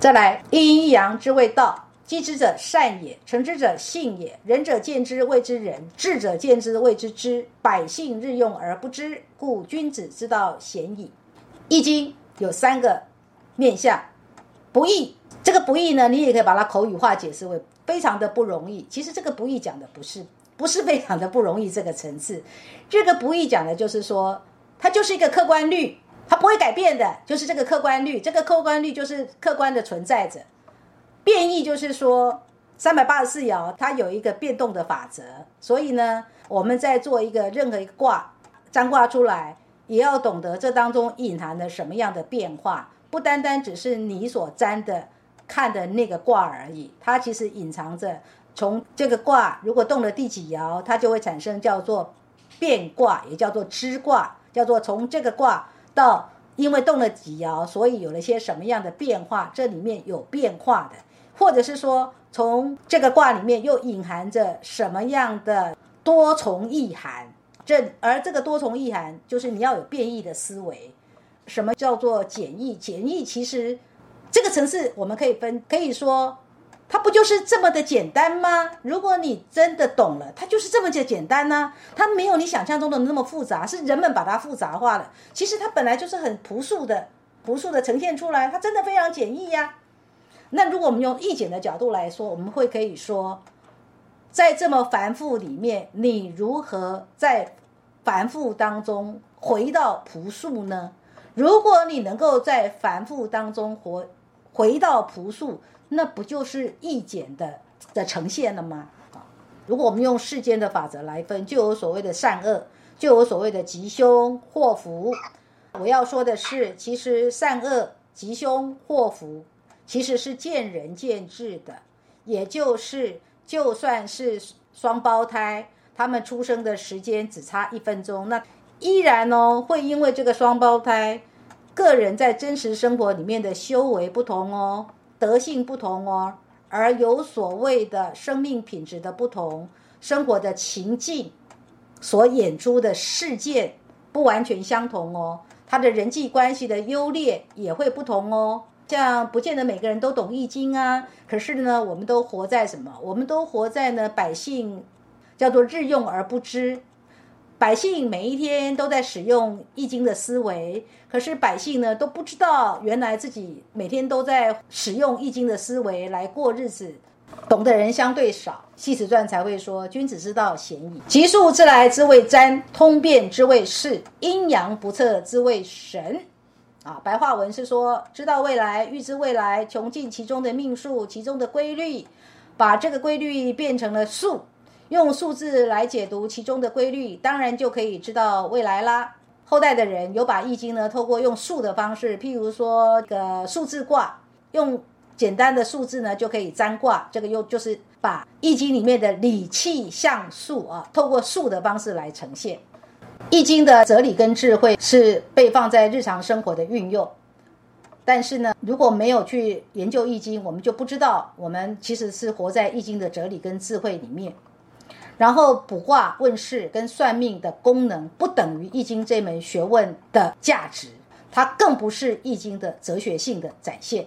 再来，一阴阳之谓道。积之者善也，成之者信也。仁者见之谓之仁，智者见之谓之知。百姓日用而不知，故君子之道鲜矣。易经有三个面相，不易。这个不易呢，你也可以把它口语化解释为非常的不容易。其实这个不易讲的不是不是非常的不容易这个层次，这个不易讲的就是说，它就是一个客观律，它不会改变的，就是这个客观率。这个客观率就是客观的存在着。变异就是说，三百八十四爻它有一个变动的法则，所以呢，我们在做一个任何一个卦占卦出来，也要懂得这当中隐含的什么样的变化，不单单只是你所占的看的那个卦而已，它其实隐藏着从这个卦如果动了第几爻，它就会产生叫做变卦，也叫做支卦，叫做从这个卦到因为动了几爻，所以有了些什么样的变化，这里面有变化的。或者是说，从这个卦里面又隐含着什么样的多重意涵？这而这个多重意涵，就是你要有变异的思维。什么叫做简易？简易其实这个层次我们可以分，可以说它不就是这么的简单吗？如果你真的懂了，它就是这么的简单呢？它没有你想象中的那么复杂，是人们把它复杂化了。其实它本来就是很朴素的、朴素的呈现出来，它真的非常简易呀。那如果我们用易简的角度来说，我们会可以说，在这么繁复里面，你如何在繁复当中回到朴素呢？如果你能够在繁复当中活回到朴素，那不就是易简的的呈现了吗？啊，如果我们用世间的法则来分，就有所谓的善恶，就有所谓的吉凶祸福。我要说的是，其实善恶、吉凶祸福。其实是见仁见智的，也就是就算是双胞胎，他们出生的时间只差一分钟，那依然哦会因为这个双胞胎个人在真实生活里面的修为不同哦，德性不同哦，而有所谓的生命品质的不同，生活的情境所演出的事件不完全相同哦，他的人际关系的优劣也会不同哦。像不见得每个人都懂易经啊，可是呢，我们都活在什么？我们都活在呢百姓叫做日用而不知，百姓每一天都在使用易经的思维，可是百姓呢都不知道原来自己每天都在使用易经的思维来过日子，懂的人相对少。系辞传才会说：君子之道鲜矣，吉数之来之谓占，通变之谓事，阴阳不测之谓神。啊，白话文是说，知道未来，预知未来，穷尽其中的命数，其中的规律，把这个规律变成了数，用数字来解读其中的规律，当然就可以知道未来啦。后代的人有把易经呢，透过用数的方式，譬如说个数字卦，用简单的数字呢就可以占卦，这个又就是把易经里面的理气象数啊，透过数的方式来呈现。易经的哲理跟智慧是被放在日常生活的运用，但是呢，如果没有去研究易经，我们就不知道我们其实是活在易经的哲理跟智慧里面。然后卜卦问世跟算命的功能不等于易经这门学问的价值，它更不是易经的哲学性的展现。